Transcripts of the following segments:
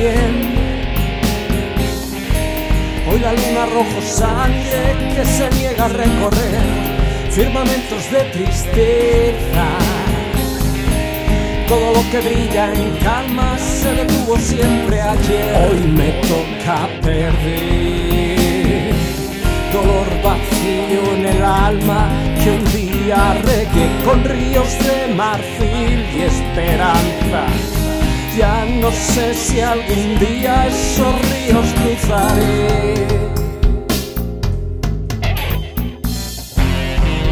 Hoy la luna rojo sangre que se niega a recorrer firmamentos de tristeza. Todo lo que brilla en calma se detuvo siempre ayer. Hoy me toca perder. Dolor vacío en el alma que un día regué con ríos de marfil y esperanza. Ya no sé si algún día esos ríos cruzaré.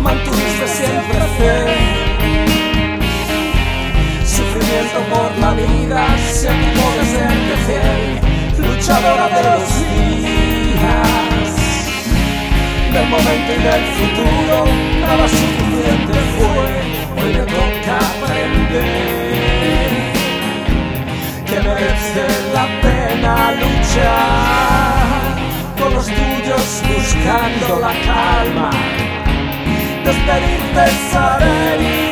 Mantuviste siempre fe, sufrimiento por la vida, se activó desde empecé, luchadora de los días, del momento y del futuro, nada suficiente la pena luchar con los tuyos buscando la calma, despedirte, saber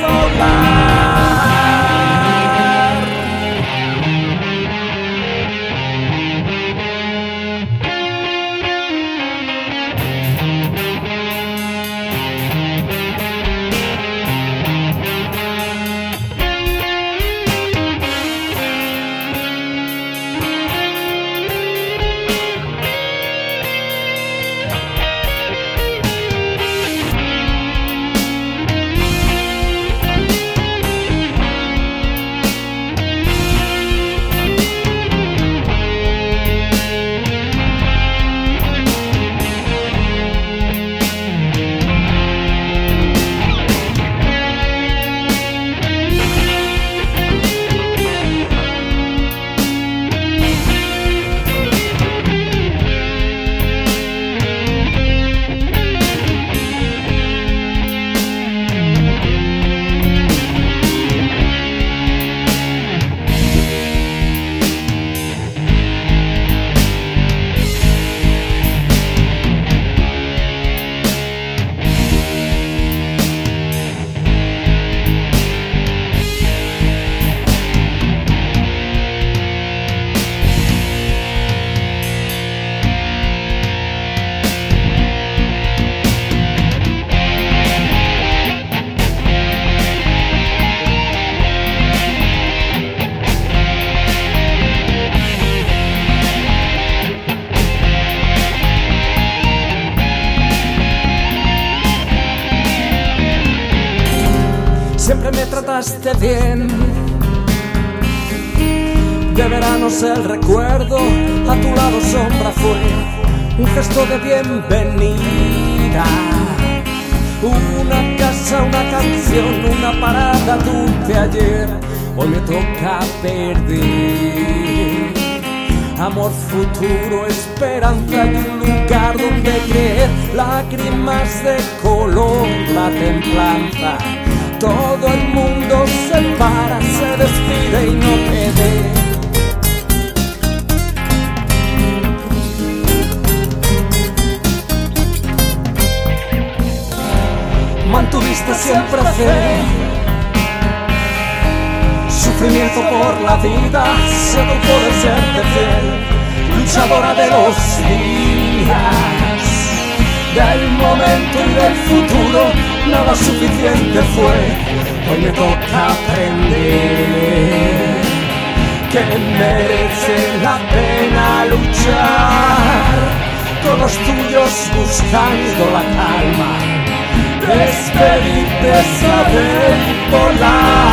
siempre me trataste bien. De veranos el recuerdo, a tu lado sombra fue un gesto de bienvenida. Una casa, una canción, una parada dulce ayer, hoy me toca perder. Amor futuro, esperanza y un lugar donde creer, lágrimas de color, la templanza todo el mundo se para, se despide y no quede. Mantuviste siempre fe, sufrimiento por la vida, no puede ser de fiel, luchadora de los días, del momento y del futuro nada suficiente fue, hoy me toca aprender que merece la pena luchar con los tuyos buscando la calma despedirte, saber volar.